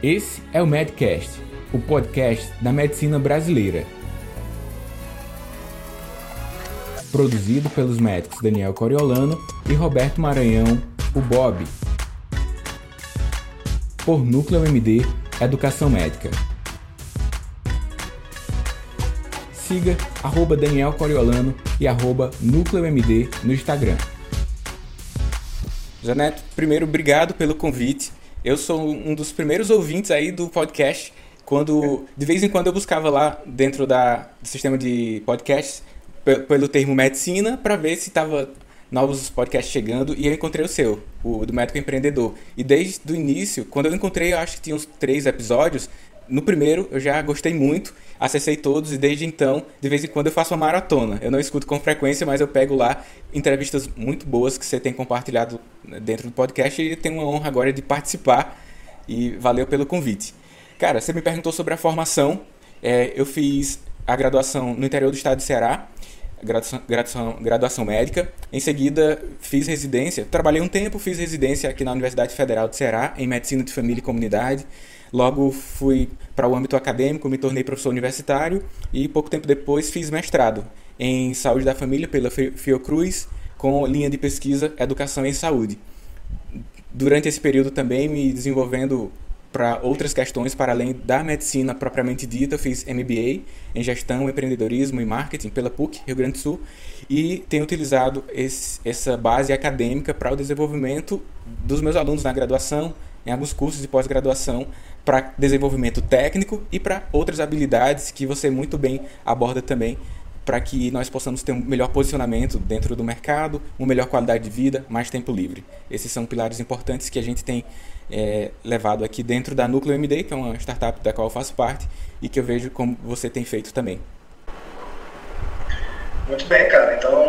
Esse é o Medcast, o podcast da medicina brasileira. Produzido pelos médicos Daniel Coriolano e Roberto Maranhão, o Bob. Por Núcleo MD Educação Médica. Siga arroba Daniel Coriolano e arroba Núcleo MD no Instagram. Zaneto, primeiro, obrigado pelo convite. Eu sou um dos primeiros ouvintes aí do podcast. Quando de vez em quando eu buscava lá dentro da, do sistema de podcasts pelo termo medicina para ver se estava novos podcasts chegando e eu encontrei o seu, o do médico empreendedor. E desde o início, quando eu encontrei, eu acho que tinha uns três episódios. No primeiro eu já gostei muito, acessei todos e desde então, de vez em quando eu faço uma maratona. Eu não escuto com frequência, mas eu pego lá entrevistas muito boas que você tem compartilhado dentro do podcast e tenho uma honra agora de participar e valeu pelo convite. Cara, você me perguntou sobre a formação. É, eu fiz a graduação no interior do estado de Ceará, graduação, graduação, graduação médica. Em seguida, fiz residência. Trabalhei um tempo, fiz residência aqui na Universidade Federal de Ceará, em Medicina de Família e Comunidade. Logo fui para o âmbito acadêmico, me tornei professor universitário e pouco tempo depois fiz mestrado em Saúde da Família pela Fiocruz, com linha de pesquisa Educação em Saúde. Durante esse período também me desenvolvendo para outras questões para além da medicina propriamente dita, fiz MBA em Gestão, Empreendedorismo e Marketing pela PUC, Rio Grande do Sul, e tenho utilizado esse, essa base acadêmica para o desenvolvimento dos meus alunos na graduação, em alguns cursos de pós-graduação para desenvolvimento técnico e para outras habilidades que você muito bem aborda também para que nós possamos ter um melhor posicionamento dentro do mercado, uma melhor qualidade de vida, mais tempo livre. Esses são pilares importantes que a gente tem é, levado aqui dentro da Núcleo MD, que é uma startup da qual eu faço parte e que eu vejo como você tem feito também. Muito bem, cara. Então,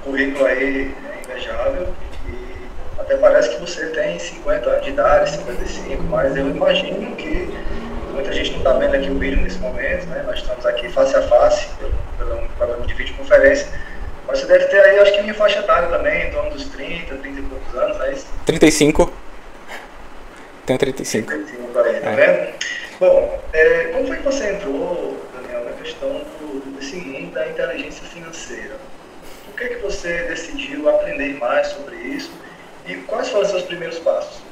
o currículo aí é invejável até parece que você tem 50 anos de idade, 55, mas eu imagino que muita gente não está vendo aqui o vídeo nesse momento, né? Nós estamos aqui face a face, pelo um programa de videoconferência. Mas você deve ter aí, acho que minha faixa etária também, em torno dos 30, 30 e poucos anos, é isso? 35. Tenho 35. 35 aí, tá é. vendo? Bom, é, como foi que você entrou, Daniel, na questão do, desse mundo da inteligência financeira? Por que, que você decidiu aprender mais sobre isso e quais foram os seus primeiros passos?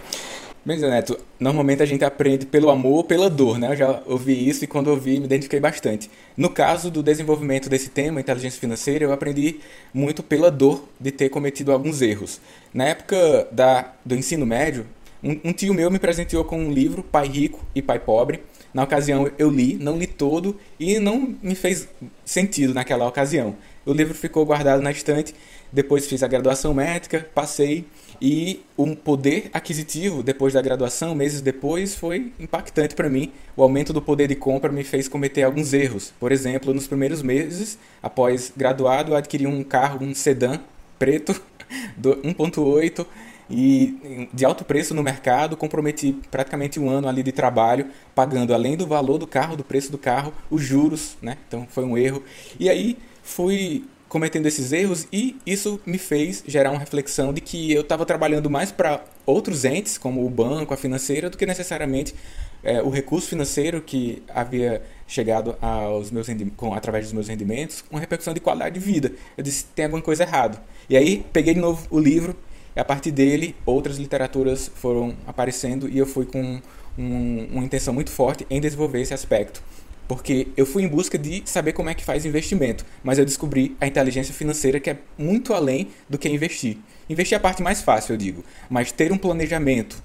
Bem, Zé Neto, normalmente a gente aprende pelo amor ou pela dor, né? Eu já ouvi isso e quando ouvi me identifiquei bastante. No caso do desenvolvimento desse tema, inteligência financeira, eu aprendi muito pela dor de ter cometido alguns erros. Na época da, do ensino médio, um, um tio meu me presenteou com um livro, Pai Rico e Pai Pobre. Na ocasião eu li, não li todo e não me fez sentido naquela ocasião. O livro ficou guardado na estante, depois fiz a graduação médica, passei e o poder aquisitivo depois da graduação, meses depois, foi impactante para mim. O aumento do poder de compra me fez cometer alguns erros. Por exemplo, nos primeiros meses, após graduado, eu adquiri um carro, um sedã preto, 1.8 e de alto preço no mercado, comprometi praticamente um ano ali de trabalho, pagando além do valor do carro, do preço do carro, os juros, né? Então foi um erro. E aí fui cometendo esses erros e isso me fez gerar uma reflexão de que eu estava trabalhando mais para outros entes, como o banco, a financeira, do que necessariamente é, o recurso financeiro que havia chegado aos meus com, através dos meus rendimentos, uma repercussão de qualidade de vida. Eu disse, tem alguma coisa errada. E aí peguei de novo o livro e a partir dele outras literaturas foram aparecendo e eu fui com um, uma intenção muito forte em desenvolver esse aspecto porque eu fui em busca de saber como é que faz investimento, mas eu descobri a inteligência financeira que é muito além do que investir. Investir é a parte mais fácil, eu digo, mas ter um planejamento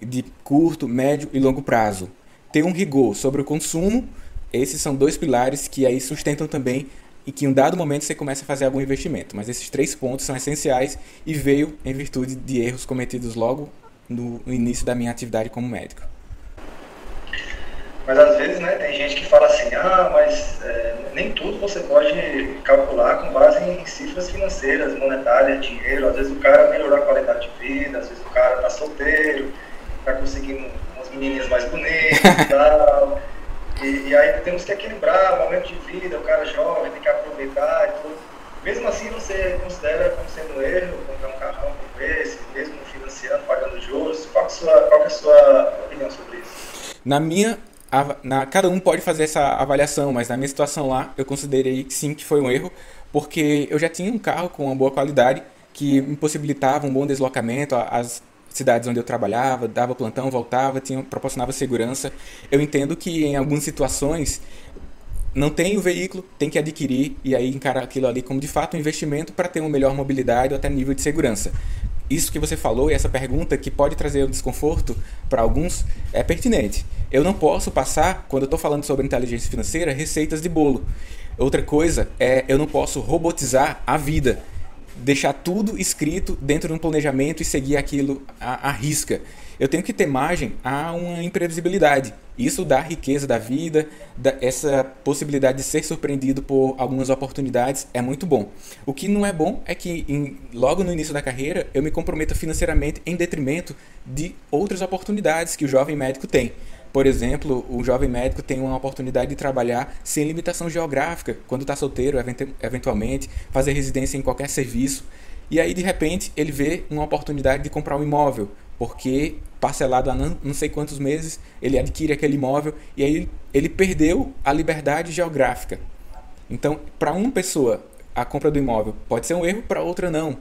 de curto, médio e longo prazo, ter um rigor sobre o consumo, esses são dois pilares que aí sustentam também e que em um dado momento você começa a fazer algum investimento. Mas esses três pontos são essenciais e veio em virtude de erros cometidos logo no início da minha atividade como médico. Mas às vezes né, tem gente que fala assim, ah, mas é, nem tudo você pode calcular com base em cifras financeiras, monetárias, dinheiro. Às vezes o cara melhorou a qualidade de vida, às vezes o cara está solteiro, está conseguindo umas menininhas mais bonitas e tal. E, e, aí temos que equilibrar o momento de vida, o cara jovem tem que aproveitar e tudo. Mesmo assim você considera como sendo um erro comprar um carrão como esse, mesmo financiando, pagando juros? Qual, é a sua, qual é a sua opinião sobre isso? Na minha na, cada um pode fazer essa avaliação, mas na minha situação lá, eu considerei sim que foi um erro, porque eu já tinha um carro com uma boa qualidade que me possibilitava um bom deslocamento às cidades onde eu trabalhava, dava plantão, voltava, tinha, proporcionava segurança. Eu entendo que em algumas situações não tem o veículo, tem que adquirir e aí encarar aquilo ali como de fato um investimento para ter uma melhor mobilidade ou até nível de segurança. Isso que você falou e essa pergunta que pode trazer um desconforto para alguns é pertinente. Eu não posso passar, quando eu estou falando sobre inteligência financeira, receitas de bolo. Outra coisa é eu não posso robotizar a vida deixar tudo escrito dentro de um planejamento e seguir aquilo à, à risca. Eu tenho que ter margem a uma imprevisibilidade. Isso dá riqueza da vida, dá essa possibilidade de ser surpreendido por algumas oportunidades é muito bom. O que não é bom é que em, logo no início da carreira eu me comprometa financeiramente em detrimento de outras oportunidades que o jovem médico tem. Por exemplo, o jovem médico tem uma oportunidade de trabalhar sem limitação geográfica, quando está solteiro, eventualmente, fazer residência em qualquer serviço. E aí, de repente, ele vê uma oportunidade de comprar um imóvel, porque parcelado há não, sei quantos meses, ele adquire aquele imóvel e aí ele perdeu a liberdade geográfica. Então, para uma pessoa, a compra do imóvel pode ser um erro, para outra não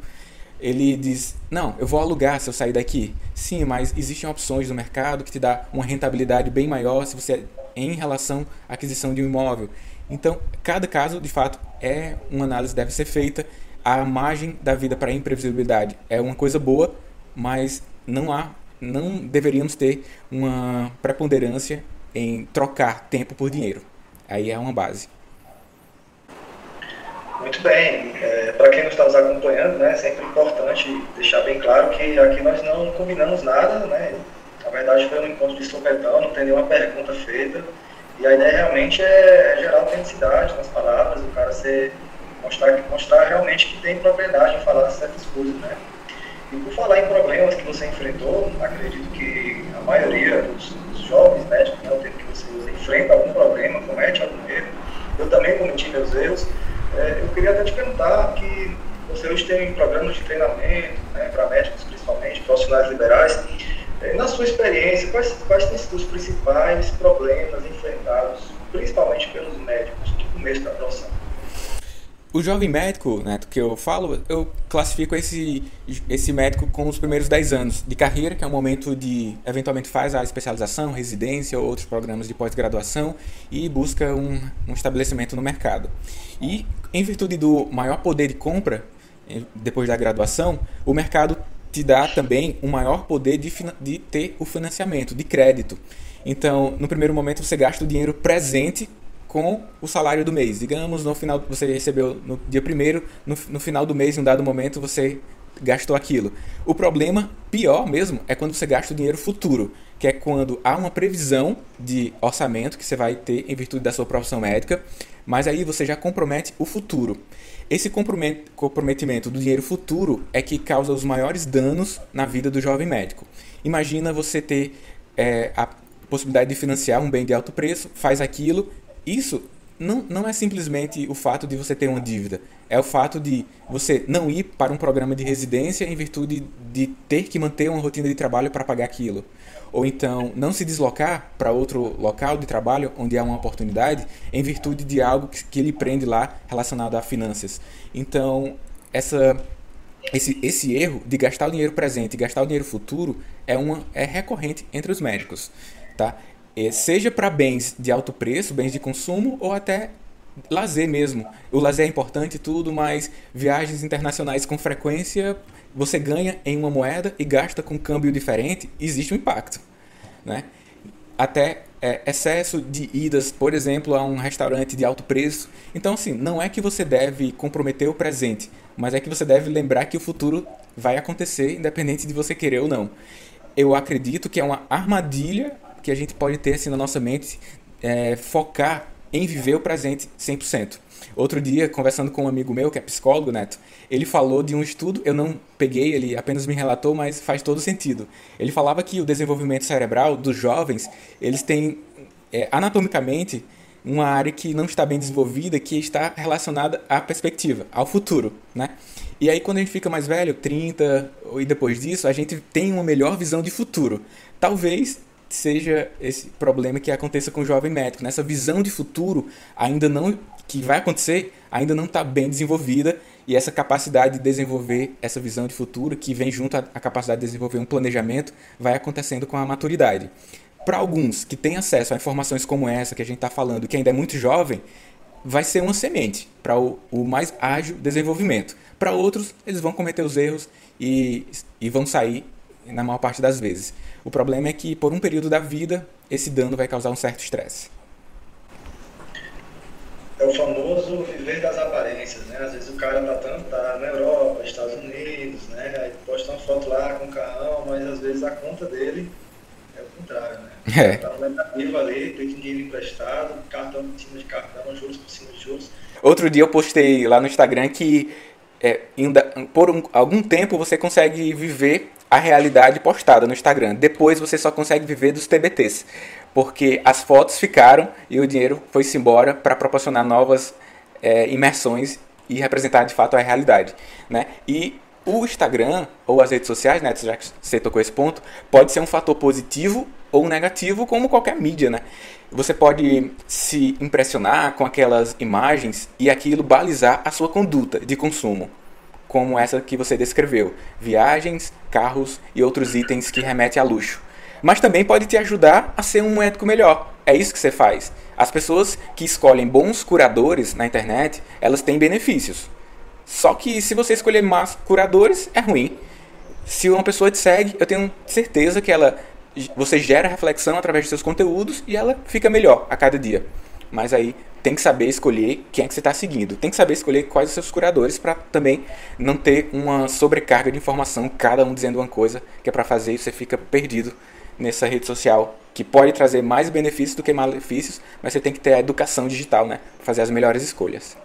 ele diz: Não, eu vou alugar se eu sair daqui. Sim, mas existem opções no mercado que te dá uma rentabilidade bem maior se você em relação à aquisição de um imóvel. Então, cada caso, de fato, é uma análise deve ser feita. A margem da vida para imprevisibilidade é uma coisa boa, mas não há, não deveríamos ter uma preponderância em trocar tempo por dinheiro. Aí é uma base. Muito bem. É, Para quem não está nos acompanhando, né, é sempre importante deixar bem claro que aqui nós não combinamos nada, né? Na verdade foi um encontro de sopetão, não tem nenhuma pergunta feita. E a ideia realmente é, é gerar autenticidade nas palavras, o cara ser, mostrar, mostrar realmente que tem propriedade em falar certas coisas, né? E por falar em problemas que você enfrentou, acredito que a maioria dos, dos jovens médicos, né, o tempo que você usa, enfrenta algum problema, comete algum erro. Eu também cometi meus erros. É, eu queria até te perguntar que você hoje tem programas de treinamento né, para médicos, principalmente, profissionais liberais. É, na sua experiência, quais, quais têm sido os principais problemas enfrentados, principalmente pelos médicos, no começo da profissão? O jovem médico, Neto, que eu falo, eu classifico esse, esse médico com os primeiros 10 anos de carreira, que é o momento de, eventualmente, faz a especialização, residência ou outros programas de pós-graduação e busca um, um estabelecimento no mercado. E, em virtude do maior poder de compra, eh, depois da graduação, o mercado te dá também um maior poder de, de ter o financiamento, de crédito. Então, no primeiro momento, você gasta o dinheiro presente com o salário do mês. Digamos, no final você recebeu no dia primeiro, no, no final do mês, em um dado momento, você gastou aquilo. O problema pior mesmo é quando você gasta o dinheiro futuro, que é quando há uma previsão de orçamento que você vai ter em virtude da sua profissão médica, mas aí você já compromete o futuro. Esse comprometimento do dinheiro futuro é que causa os maiores danos na vida do jovem médico. Imagina você ter é, a possibilidade de financiar um bem de alto preço, faz aquilo isso não, não é simplesmente o fato de você ter uma dívida. É o fato de você não ir para um programa de residência em virtude de ter que manter uma rotina de trabalho para pagar aquilo. Ou então não se deslocar para outro local de trabalho onde há uma oportunidade em virtude de algo que, que prende lá relacionado a finanças. Então, essa, esse, esse erro de gastar o dinheiro presente e gastar o dinheiro futuro é, uma, é recorrente entre os médicos. Tá? É, seja para bens de alto preço, bens de consumo ou até lazer mesmo. O lazer é importante tudo, mas viagens internacionais com frequência você ganha em uma moeda e gasta com câmbio diferente, existe um impacto, né? Até é, excesso de idas, por exemplo, a um restaurante de alto preço. Então, assim, não é que você deve comprometer o presente, mas é que você deve lembrar que o futuro vai acontecer, independente de você querer ou não. Eu acredito que é uma armadilha que a gente pode ter assim na nossa mente, é, focar em viver o presente 100%. Outro dia, conversando com um amigo meu, que é psicólogo, Neto, ele falou de um estudo, eu não peguei, ele apenas me relatou, mas faz todo sentido. Ele falava que o desenvolvimento cerebral dos jovens, eles têm é, anatomicamente uma área que não está bem desenvolvida, que está relacionada à perspectiva, ao futuro, né? E aí quando a gente fica mais velho, 30 e depois disso, a gente tem uma melhor visão de futuro. Talvez seja esse problema que aconteça com o jovem médico. Nessa visão de futuro ainda não que vai acontecer ainda não está bem desenvolvida e essa capacidade de desenvolver essa visão de futuro que vem junto à capacidade de desenvolver um planejamento vai acontecendo com a maturidade. Para alguns que têm acesso a informações como essa que a gente está falando, que ainda é muito jovem, vai ser uma semente para o, o, mais ágil desenvolvimento. Para outros, eles vão cometer os erros e, e vão sair na maior parte das vezes. O problema é que, por um período da vida, esse dano vai causar um certo estresse. É o famoso viver das aparências, né? Às vezes o cara tá, tanto, tá na Europa, Estados Unidos, né? Aí posta uma foto lá com o carrão, mas às vezes a conta dele é o contrário, né? É. Tá no ali, tem dinheiro emprestado, cartão por cima de cartão, juros por cima de juros. Outro dia eu postei lá no Instagram que é, ainda, por um, algum tempo você consegue viver a realidade postada no Instagram. Depois você só consegue viver dos TBTs, porque as fotos ficaram e o dinheiro foi-se embora para proporcionar novas é, imersões e representar de fato a realidade. Né? E o Instagram ou as redes sociais, né, já que você tocou esse ponto, pode ser um fator positivo ou negativo, como qualquer mídia. Né? Você pode se impressionar com aquelas imagens e aquilo balizar a sua conduta de consumo como essa que você descreveu: viagens, carros e outros itens que remetem a luxo. Mas também pode te ajudar a ser um médico melhor. É isso que você faz. As pessoas que escolhem bons curadores na internet, elas têm benefícios. Só que se você escolher más curadores, é ruim. Se uma pessoa te segue, eu tenho certeza que ela você gera reflexão através de seus conteúdos e ela fica melhor a cada dia. Mas aí tem que saber escolher quem é que você está seguindo. Tem que saber escolher quais os seus curadores para também não ter uma sobrecarga de informação, cada um dizendo uma coisa que é para fazer e você fica perdido nessa rede social, que pode trazer mais benefícios do que malefícios, mas você tem que ter a educação digital, né? Fazer as melhores escolhas.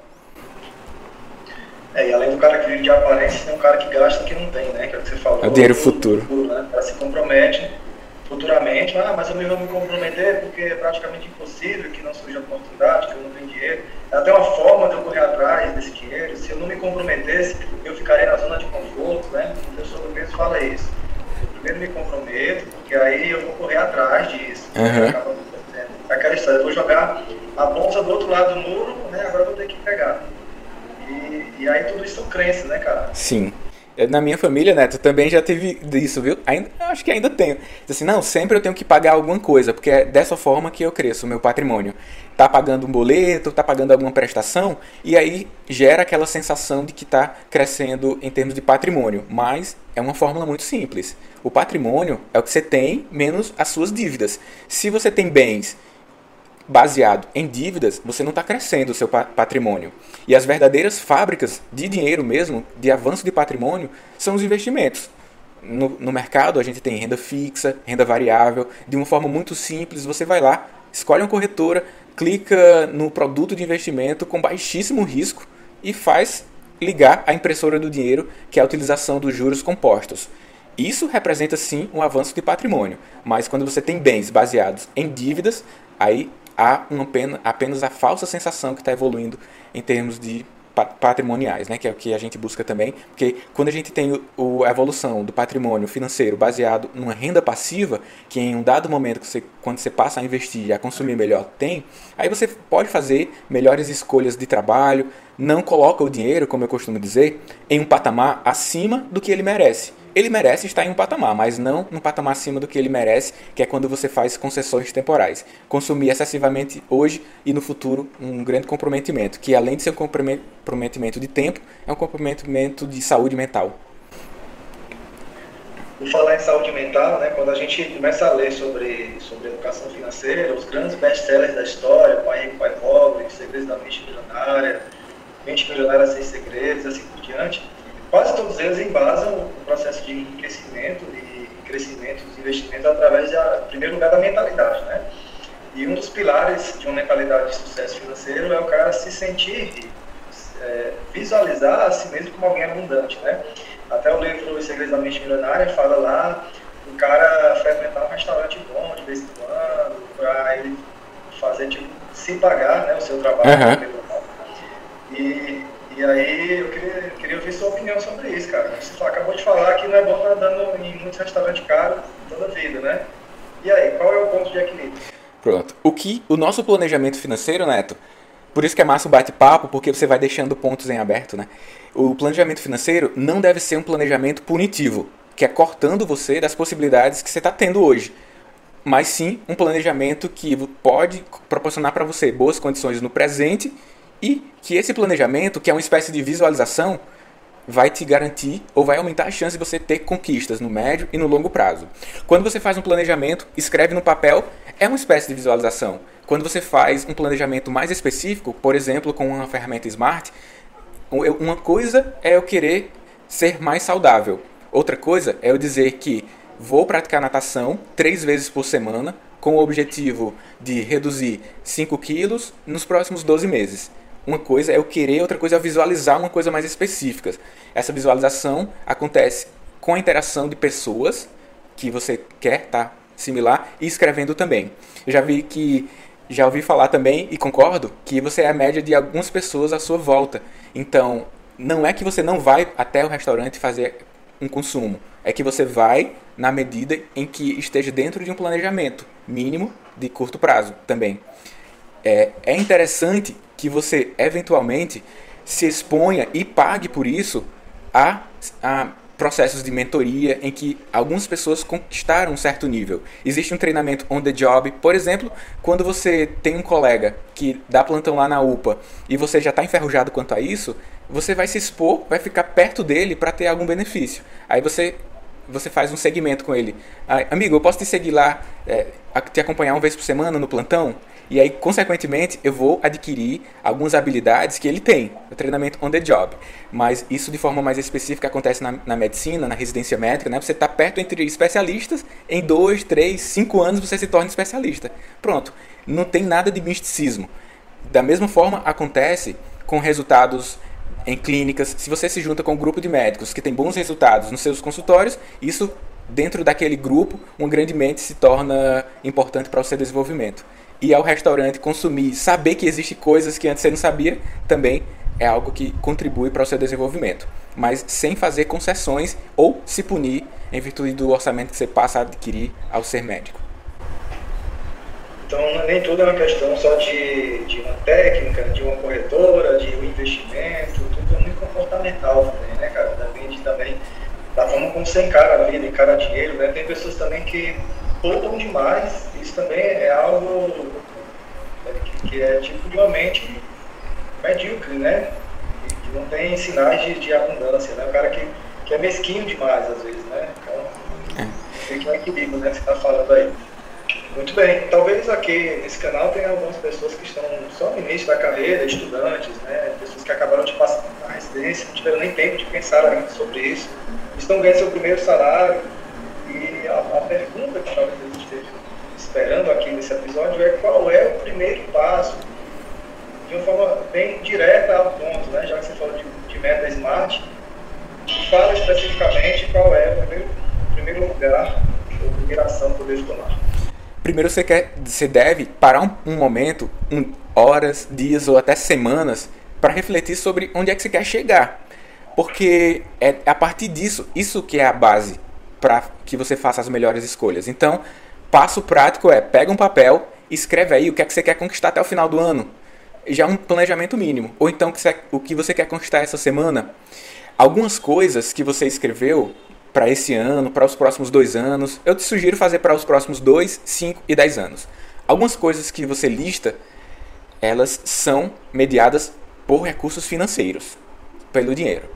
É, e além do cara que vive de aparência, tem um cara que gasta que não tem, né? Que é o que você falou. É o dinheiro futuro. futuro né? O cara se compromete futuramente, ah, mas eu não vou me comprometer porque é praticamente impossível que não surja oportunidade, que eu não tenho dinheiro. É até uma forma de eu correr atrás desse dinheiro. Se eu não me comprometesse, eu ficaria na zona de conforto, né? O professor do mesmo fala isso. Eu primeiro me comprometo, porque aí eu vou correr atrás disso. Uhum. É aquela história, eu vou jogar a bolsa do outro lado do muro, né? Agora eu vou ter que pegar. E, e aí tudo isso são crenças, né, cara? Sim. Na minha família, Neto, também já teve isso, viu? Ainda, acho que ainda tenho. Assim, não, sempre eu tenho que pagar alguma coisa, porque é dessa forma que eu cresço o meu patrimônio. Tá pagando um boleto, tá pagando alguma prestação, e aí gera aquela sensação de que tá crescendo em termos de patrimônio. Mas é uma fórmula muito simples. O patrimônio é o que você tem menos as suas dívidas. Se você tem bens baseado em dívidas, você não está crescendo o seu patrimônio. E as verdadeiras fábricas de dinheiro mesmo, de avanço de patrimônio, são os investimentos. No, no mercado a gente tem renda fixa, renda variável, de uma forma muito simples. Você vai lá, escolhe uma corretora, clica no produto de investimento com baixíssimo risco e faz ligar a impressora do dinheiro, que é a utilização dos juros compostos. Isso representa sim um avanço de patrimônio, mas quando você tem bens baseados em dívidas, aí há uma pena, apenas a falsa sensação que está evoluindo em termos de patrimoniais, né, que é o que a gente busca também, porque quando a gente tem o, a evolução do patrimônio financeiro baseado numa renda passiva, que em um dado momento que você, quando você passa a investir a consumir melhor tem, aí você pode fazer melhores escolhas de trabalho, não coloca o dinheiro, como eu costumo dizer, em um patamar acima do que ele merece ele merece estar em um patamar, mas não num patamar acima do que ele merece, que é quando você faz concessões temporais. Consumir excessivamente hoje e no futuro um grande comprometimento, que além de ser um comprometimento de tempo, é um comprometimento de saúde mental. Por falar em saúde mental, né, quando a gente começa a ler sobre, sobre educação financeira, os grandes best-sellers da história, Pai Rico, Pai Pobre, Segredos da Mente Milionária, Mente Milionária Sem Segredos, assim por diante, quase todos eles embasam o processo de crescimento e crescimento dos investimentos através, de, em primeiro lugar, da mentalidade, né? E um dos pilares de uma mentalidade de sucesso financeiro é o cara se sentir, é, visualizar a si mesmo como alguém abundante, né? Até o livro Os Segredos da Mente Milionária fala lá o cara frequentar um restaurante bom de vez em quando, para ele fazer, tipo, se pagar, né, o seu trabalho. Uhum. E e aí eu queria, queria ouvir sua opinião sobre isso, cara. Você acabou de falar que não é bom estar dando em muitos restaurantes caros toda a vida, né? E aí, qual é Pronto. O que o nosso planejamento financeiro, Neto, por isso que é massa o bate-papo, porque você vai deixando pontos em aberto, né? O planejamento financeiro não deve ser um planejamento punitivo, que é cortando você das possibilidades que você está tendo hoje. Mas sim um planejamento que pode proporcionar para você boas condições no presente e que esse planejamento, que é uma espécie de visualização, vai te garantir ou vai aumentar a chance de você ter conquistas no médio e no longo prazo. Quando você faz um planejamento, escreve no papel, é uma espécie de visualização. Quando você faz um planejamento mais específico, por exemplo, com uma ferramenta Smart, uma coisa é eu querer ser mais saudável. Outra coisa é eu dizer que vou praticar natação três vezes por semana com o objetivo de reduzir 5 quilos nos próximos 12 meses. Uma coisa é eu querer, outra coisa é visualizar uma coisa mais específica. Essa visualização acontece com a interação de pessoas que você quer tá, similar e escrevendo também. Eu já vi que já ouvi falar também e concordo que você é a média de algumas pessoas à sua volta. Então, não é que você não vai até o restaurante fazer um consumo, é que você vai na medida em que esteja dentro de um planejamento mínimo de curto prazo também. É, é interessante que você eventualmente se exponha e pague por isso a, a processos de mentoria em que algumas pessoas conquistaram um certo nível. Existe um treinamento on the job, por exemplo, quando você tem um colega que dá plantão lá na UPA e você já está enferrujado quanto a isso, você vai se expor, vai ficar perto dele para ter algum benefício. Aí você você faz um segmento com ele. Ah, amigo, eu posso te seguir lá, é, te acompanhar uma vez por semana no plantão? E aí, consequentemente, eu vou adquirir algumas habilidades que ele tem, o treinamento on the job. Mas isso de forma mais específica acontece na, na medicina, na residência médica, né? Você está perto entre especialistas, em dois, três, cinco anos você se torna especialista. Pronto. Não tem nada de misticismo. Da mesma forma, acontece com resultados em clínicas. Se você se junta com um grupo de médicos que tem bons resultados nos seus consultórios, isso dentro daquele grupo, uma grande mente se torna importante para o seu desenvolvimento ir ao restaurante, consumir, saber que existem coisas que antes você não sabia, também é algo que contribui para o seu desenvolvimento. Mas sem fazer concessões ou se punir em virtude do orçamento que você passa a adquirir ao ser médico. Então, nem tudo é uma questão só de, de uma técnica, de uma corretora, de um investimento, tudo é muito comportamental também, né, cara? Depende também da forma como você encara a vida, encara dinheiro, né? Tem pessoas também que poupam demais isso também é algo né, que, que é tipo de uma mente medíocre, né? Que não tem sinais de, de abundância, né? O cara que, que é mesquinho demais, às vezes, né? Então, tem que um equilíbrio, né? Que você está falando aí. Muito bem. Talvez aqui nesse canal tenha algumas pessoas que estão só no início da carreira, estudantes, né? Pessoas que acabaram de passar na residência, não tiveram nem tempo de pensar ainda sobre isso. Estão ganhando seu primeiro salário. E a, a pergunta que talvez eles estejam esperando aqui nesse episódio é qual é o primeiro passo, de uma forma bem direta ao ponto, né? já que você falou de, de meta smart, fala especificamente qual é o primeiro, o primeiro lugar ou primeira ação que eu devo tomar. Primeiro você, quer, você deve parar um, um momento, um, horas, dias ou até semanas, para refletir sobre onde é que você quer chegar. Porque é a partir disso, isso que é a base para que você faça as melhores escolhas. Então, passo prático é pega um papel, escreve aí o que é que você quer conquistar até o final do ano. Já um planejamento mínimo. Ou então o que você quer conquistar essa semana. Algumas coisas que você escreveu para esse ano, para os próximos dois anos, eu te sugiro fazer para os próximos dois, cinco e dez anos. Algumas coisas que você lista, elas são mediadas por recursos financeiros, pelo dinheiro.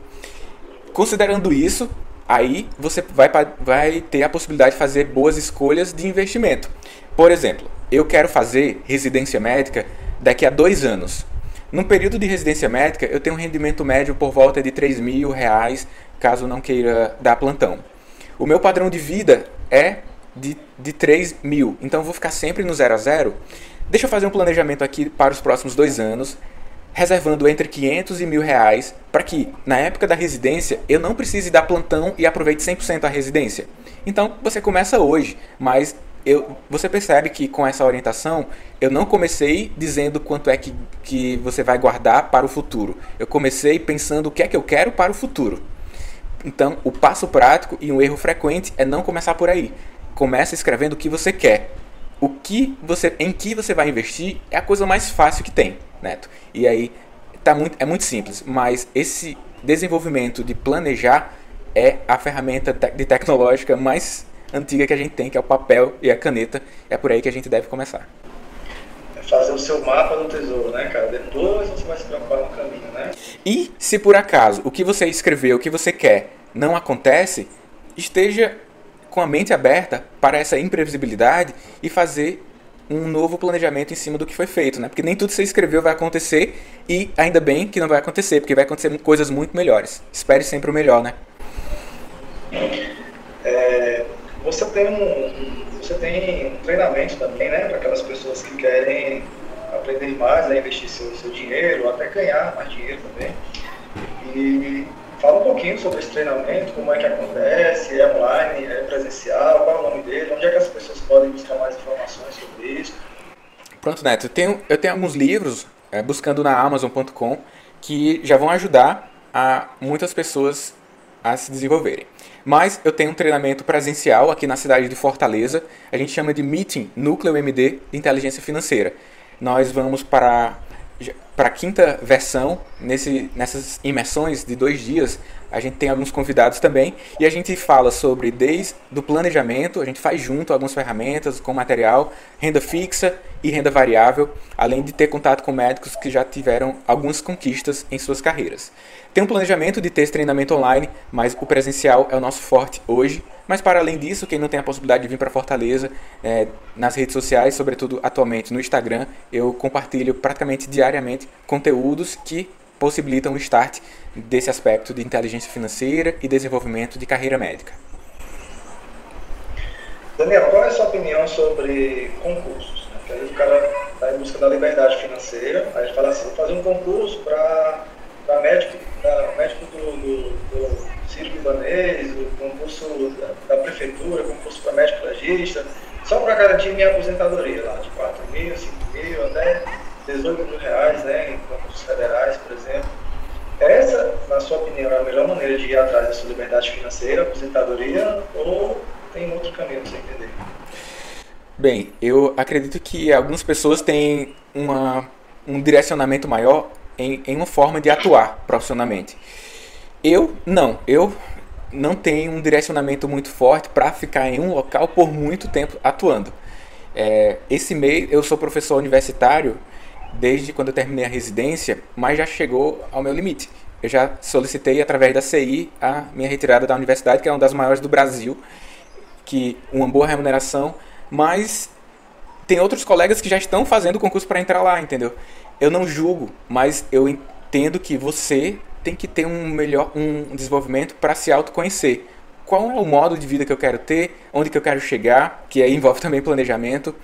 Considerando isso, aí você vai, vai ter a possibilidade de fazer boas escolhas de investimento. Por exemplo, eu quero fazer residência médica daqui a dois anos. Num período de residência médica, eu tenho um rendimento médio por volta de 3 mil reais, caso não queira dar plantão. O meu padrão de vida é de, de 3 mil, então eu vou ficar sempre no zero a zero. Deixa eu fazer um planejamento aqui para os próximos dois anos, reservando entre 500 e mil reais para que, na época da residência, eu não precise dar plantão e aproveite 100% a residência. Então, você começa hoje, mas eu, você percebe que com essa orientação, eu não comecei dizendo quanto é que, que você vai guardar para o futuro. Eu comecei pensando o que é que eu quero para o futuro. Então, o passo prático e um erro frequente é não começar por aí. Começa escrevendo o que você quer. O que você, em que você vai investir é a coisa mais fácil que tem, Neto. E aí tá muito, é muito simples, mas esse desenvolvimento de planejar é a ferramenta de tecnológica mais antiga que a gente tem, que é o papel e a caneta. É por aí que a gente deve começar. É fazer o seu mapa do tesouro, né, cara? Depois você vai se preocupar no caminho, né? E se por acaso o que você escreveu, o que você quer, não acontece, esteja com a mente aberta para essa imprevisibilidade e fazer um novo planejamento em cima do que foi feito, né? Porque nem tudo que você escreveu vai acontecer e ainda bem que não vai acontecer, porque vai acontecer coisas muito melhores. Espere sempre o melhor, né? É, você tem um, você tem um treinamento também, né, para aquelas pessoas que querem aprender mais a investir seu, seu dinheiro, até ganhar mais dinheiro também. E fala um pouquinho sobre esse treinamento, como é que acontece, é online, é presencial, qual é o nome dele, onde é que as pessoas podem buscar mais informações sobre isso. Pronto, Neto, eu tenho, eu tenho alguns livros é, buscando na Amazon.com que já vão ajudar a muitas pessoas a se desenvolverem. Mas eu tenho um treinamento presencial aqui na cidade de Fortaleza. A gente chama de Meeting Núcleo MD de Inteligência Financeira. Nós vamos para para a quinta versão, nesse, nessas imersões de dois dias, a gente tem alguns convidados também e a gente fala sobre desde do planejamento, a gente faz junto algumas ferramentas com material, renda fixa e renda variável, além de ter contato com médicos que já tiveram algumas conquistas em suas carreiras. Tem um planejamento de ter esse treinamento online, mas o presencial é o nosso forte hoje. Mas para além disso, quem não tem a possibilidade de vir para Fortaleza, é, nas redes sociais, sobretudo atualmente no Instagram, eu compartilho praticamente diariamente conteúdos que possibilitam o start desse aspecto de inteligência financeira e desenvolvimento de carreira médica. Daniel, qual é a sua opinião sobre concursos? Porque aí o cara está em busca da liberdade financeira, aí ele fala assim, vou fazer um concurso para para médico, pra médico do, do, do Ciro Libanês, concurso da, da prefeitura, concurso para médico legista, só para garantir minha aposentadoria lá, de 4 mil, 5 mil, até 18 mil reais, né, em concursos federais, por exemplo. Essa, na sua opinião, é a melhor maneira de ir atrás da sua liberdade financeira, aposentadoria, ou tem outro caminho para você entender? Bem, eu acredito que algumas pessoas têm uma, um direcionamento maior em, em uma forma de atuar profissionalmente. Eu não, eu não tenho um direcionamento muito forte para ficar em um local por muito tempo atuando. É, esse mês eu sou professor universitário desde quando eu terminei a residência, mas já chegou ao meu limite. Eu já solicitei através da CI a minha retirada da universidade, que é uma das maiores do Brasil, que uma boa remuneração, mas tem outros colegas que já estão fazendo concurso para entrar lá, entendeu? Eu não julgo, mas eu entendo que você tem que ter um melhor um desenvolvimento para se autoconhecer. Qual é o modo de vida que eu quero ter, onde que eu quero chegar, que aí envolve também planejamento.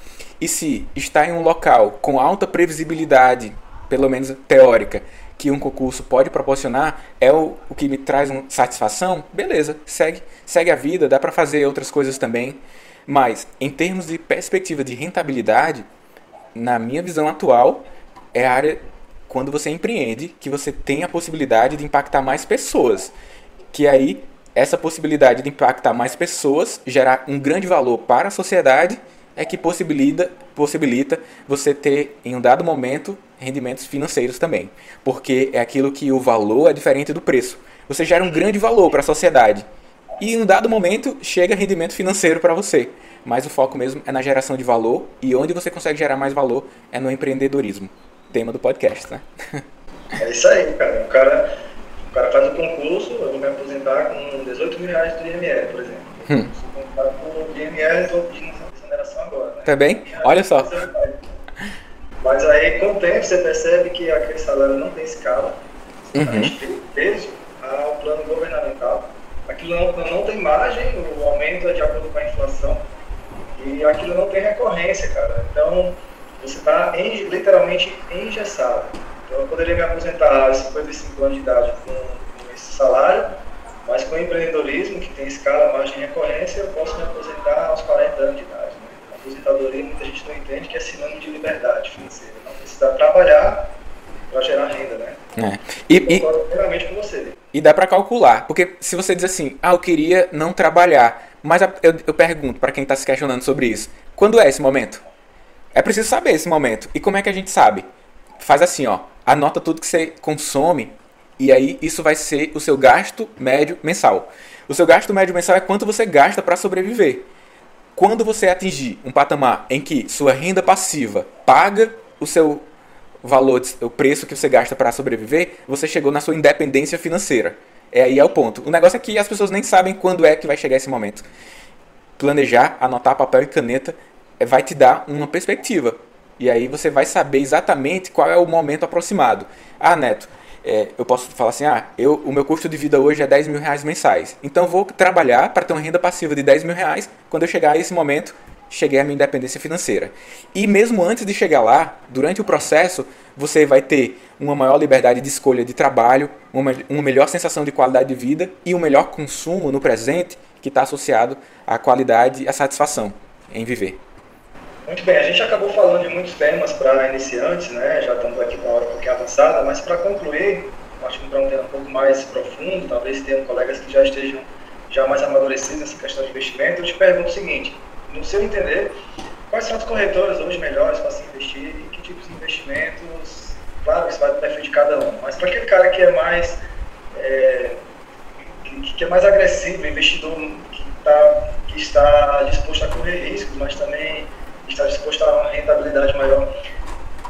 E se está em um local com alta previsibilidade, pelo menos teórica, que um concurso pode proporcionar, é o, o que me traz satisfação, beleza, segue, segue a vida, dá para fazer outras coisas também. Mas em termos de perspectiva de rentabilidade, na minha visão atual, é a área quando você empreende que você tem a possibilidade de impactar mais pessoas. Que aí essa possibilidade de impactar mais pessoas, gerar um grande valor para a sociedade, é que possibilita, possibilita você ter, em um dado momento, rendimentos financeiros também. Porque é aquilo que o valor é diferente do preço. Você gera um grande valor para a sociedade. E em um dado momento chega rendimento financeiro para você. Mas o foco mesmo é na geração de valor e onde você consegue gerar mais valor é no empreendedorismo tema do podcast, né? É isso aí, cara. O cara, o cara faz o concurso, eu vou me aposentar com 18 mil reais do IML, por exemplo. Hum. Se compara com o IML, estou pedindo essa exoneração agora. Né? Tá bem? Olha só. Mas aí, com o tempo, você percebe que aquele salário não tem escala. Uhum. A gente tem peso ao plano governamental. Aquilo não, não tem margem, o aumento é de acordo com a inflação. E aquilo não tem recorrência, cara. Então, você está literalmente engessado. Então, eu poderia me aposentar aos 55 anos de idade com, com esse salário, mas com o empreendedorismo, que tem escala, margem e recorrência, eu posso me aposentar aos 40 anos de idade. Né? A aposentadoria, muita gente não entende que é sinônimo de liberdade financeira. Não precisa trabalhar para gerar renda, né? É. E, e, com você. e dá para calcular, porque se você diz assim, ah, eu queria não trabalhar, mas eu, eu pergunto para quem está se questionando sobre isso, Quando é esse momento? É preciso saber esse momento. E como é que a gente sabe? Faz assim, ó. Anota tudo que você consome e aí isso vai ser o seu gasto médio mensal. O seu gasto médio mensal é quanto você gasta para sobreviver. Quando você atingir um patamar em que sua renda passiva paga o seu valor, o preço que você gasta para sobreviver, você chegou na sua independência financeira. É aí é o ponto. O negócio é que as pessoas nem sabem quando é que vai chegar esse momento. Planejar, anotar papel e caneta vai te dar uma perspectiva. E aí você vai saber exatamente qual é o momento aproximado. Ah, Neto, é, eu posso falar assim, ah, eu, o meu custo de vida hoje é 10 mil reais mensais. Então vou trabalhar para ter uma renda passiva de 10 mil reais. Quando eu chegar a esse momento, cheguei à minha independência financeira. E mesmo antes de chegar lá, durante o processo, você vai ter uma maior liberdade de escolha de trabalho, uma, uma melhor sensação de qualidade de vida e um melhor consumo no presente que está associado à qualidade e à satisfação em viver. Muito bem, a gente acabou falando de muitos temas para iniciantes, né? já estamos aqui com a hora um pouquinho avançada, mas para concluir, que para um tema um pouco mais profundo, talvez tenham colegas que já estejam já mais amadurecidos nessa questão de investimento, eu te pergunto o seguinte, no seu entender, quais são as corretoras hoje melhores para se investir e que tipos de investimentos? Claro que isso vai depender de cada um, mas para aquele cara que é mais é, que, que, é mais agressivo, investidor que, tá, que está disposto a correr riscos, mas também está disposto a uma rentabilidade maior.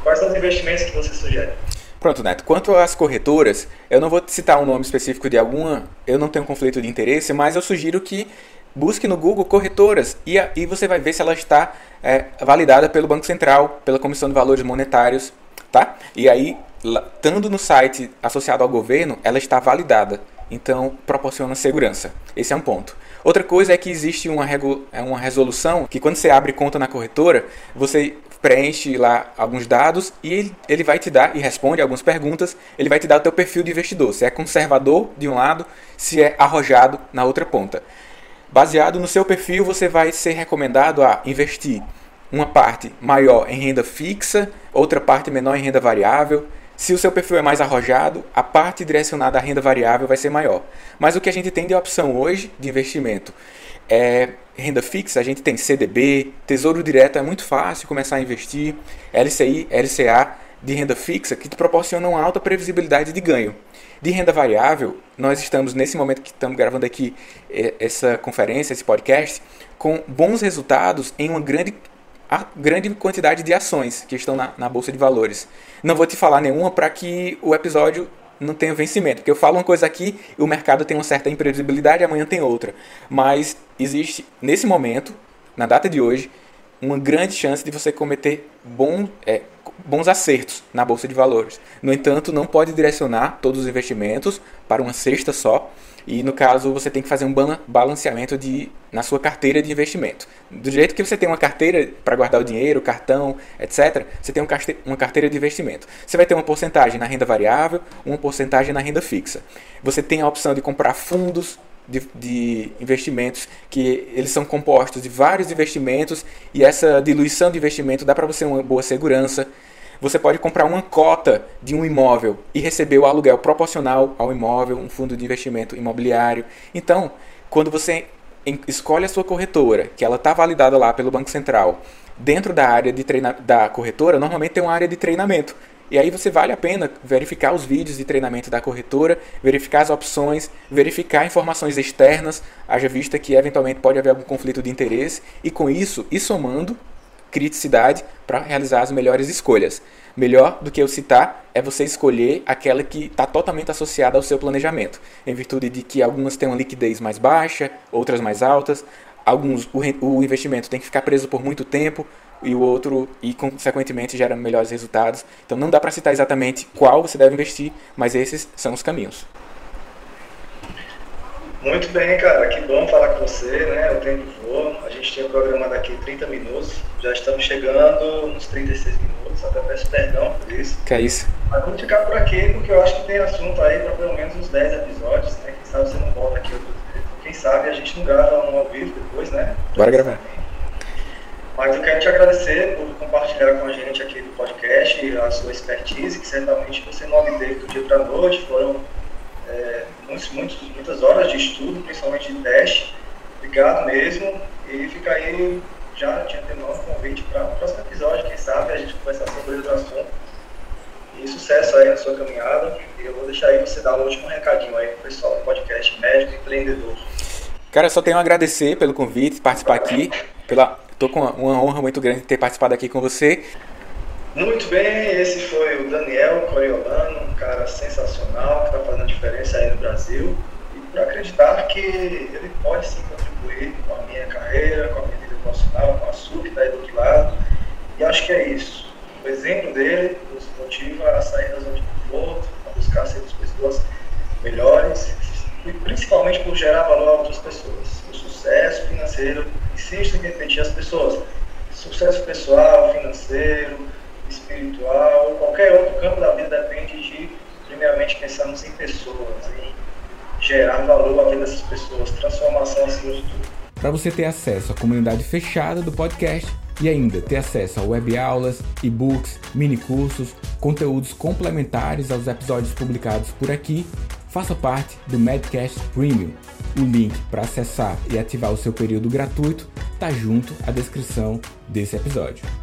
Quais são os investimentos que você sugere? Pronto, Neto. Quanto às corretoras, eu não vou citar um nome específico de alguma, eu não tenho conflito de interesse, mas eu sugiro que busque no Google corretoras e, e você vai ver se ela está é, validada pelo Banco Central, pela Comissão de Valores Monetários, tá? E aí, estando no site associado ao governo, ela está validada. Então, proporciona segurança. Esse é um ponto. Outra coisa é que existe uma, é uma resolução que quando você abre conta na corretora, você preenche lá alguns dados e ele, vai te dar e responde algumas perguntas. Ele vai te dar o teu perfil de investidor, se é conservador de um lado, se é arrojado na outra ponta. Baseado no seu perfil, você vai ser recomendado a investir uma parte maior em renda fixa, outra parte menor em renda variável. Se o seu perfil é mais arrojado, a parte direcionada à renda variável vai ser maior. Mas o que a gente tem de opção hoje de investimento é renda fixa, a gente tem CDB, Tesouro Direto, é muito fácil começar a investir, LCI, LCA de renda fixa que te proporcionam alta previsibilidade de ganho. De renda variável, nós estamos, nesse momento que estamos gravando aqui essa conferência, esse podcast, com bons resultados em uma grande, grande quantidade de ações que estão na, na Bolsa de Valores. Não vou te falar nenhuma para que o episódio não tenha vencimento, porque eu falo uma coisa aqui e o mercado tem uma certa imprevisibilidade, amanhã tem outra. Mas existe, nesse momento, na data de hoje, uma grande chance de você cometer bom, é, bons acertos na bolsa de valores. No entanto, não pode direcionar todos os investimentos para uma cesta só. E no caso, você tem que fazer um balanceamento de, na sua carteira de investimento. Do jeito que você tem uma carteira para guardar o dinheiro, cartão, etc., você tem uma carteira de investimento. Você vai ter uma porcentagem na renda variável, uma porcentagem na renda fixa. Você tem a opção de comprar fundos de, de, investimentos que eles são compostos de vários investimentos e essa diluição de investimento dá para você uma boa segurança. Você pode comprar uma cota de um imóvel e receber o aluguel proporcional ao imóvel, um fundo de investimento imobiliário. Então, quando você escolhe a sua corretora, que ela está validada lá pelo Banco Central, dentro da área de treina da corretora, normalmente tem uma área de treinamento. E aí você vale a pena verificar os vídeos de treinamento da corretora, verificar as opções, verificar informações externas, haja vista que eventualmente pode haver algum conflito de interesse, e com isso, e somando criticidade para realizar as melhores escolhas. Melhor do que eu citar é você escolher aquela que está totalmente associada ao seu planejamento, em virtude de que algumas têm uma liquidez mais baixa, outras mais altas, alguns o, o investimento tem que ficar preso por muito tempo, e o outro e consequentemente gera melhores resultados. Então não dá para citar exatamente qual você deve investir, mas esses são os caminhos. Muito bem, cara, que bom falar com você, né? O tempo voa. A gente tinha programado aqui 30 minutos, já estamos chegando nos 36 minutos, até peço perdão por isso. Que é isso. Mas vamos ficar por aqui, porque eu acho que tem assunto aí para pelo menos uns 10 episódios, né? Quem sabe você não volta aqui outro Quem sabe a gente não grava um ao vivo depois, né? Bora gravar. Mas eu quero te agradecer por compartilhar com a gente aqui do podcast a sua expertise, que certamente você não obteve do dia para a noite, foram é, muitos, muitos, muitas horas de estudo, principalmente de teste. Obrigado mesmo. E fica aí já tinha terminado um convite para o próximo episódio, quem sabe a gente conversar sobre outro assunto. E sucesso aí na sua caminhada. E eu vou deixar aí você dar um último recadinho aí pro pessoal do podcast Médico Empreendedor. Cara, só tenho a agradecer pelo convite, participar aqui. Pela, tô com uma honra muito grande de ter participado aqui com você. Muito bem, esse foi o Daniel Coriolano, um cara sensacional que está fazendo diferença aí no Brasil. E para acreditar que ele pode sim contribuir com a minha carreira, com a minha vida profissional, com a sua que está aí do outro lado. E acho que é isso. O exemplo dele nos motiva a sair da zona de conforto, a buscar ser pessoas melhores e principalmente por gerar valor a outras pessoas. O sucesso financeiro insiste em repetir as pessoas. Sucesso pessoal, financeiro, espiritual, qualquer outro campo da vida depende de, primeiramente, pensarmos em pessoas, em gerar valor à vida dessas pessoas, transformação acima de tudo. Para você ter acesso à comunidade fechada do podcast e ainda ter acesso a web aulas, e-books, mini cursos, conteúdos complementares aos episódios publicados por aqui, faça parte do Medcast Premium. O link para acessar e ativar o seu período gratuito está junto à descrição desse episódio.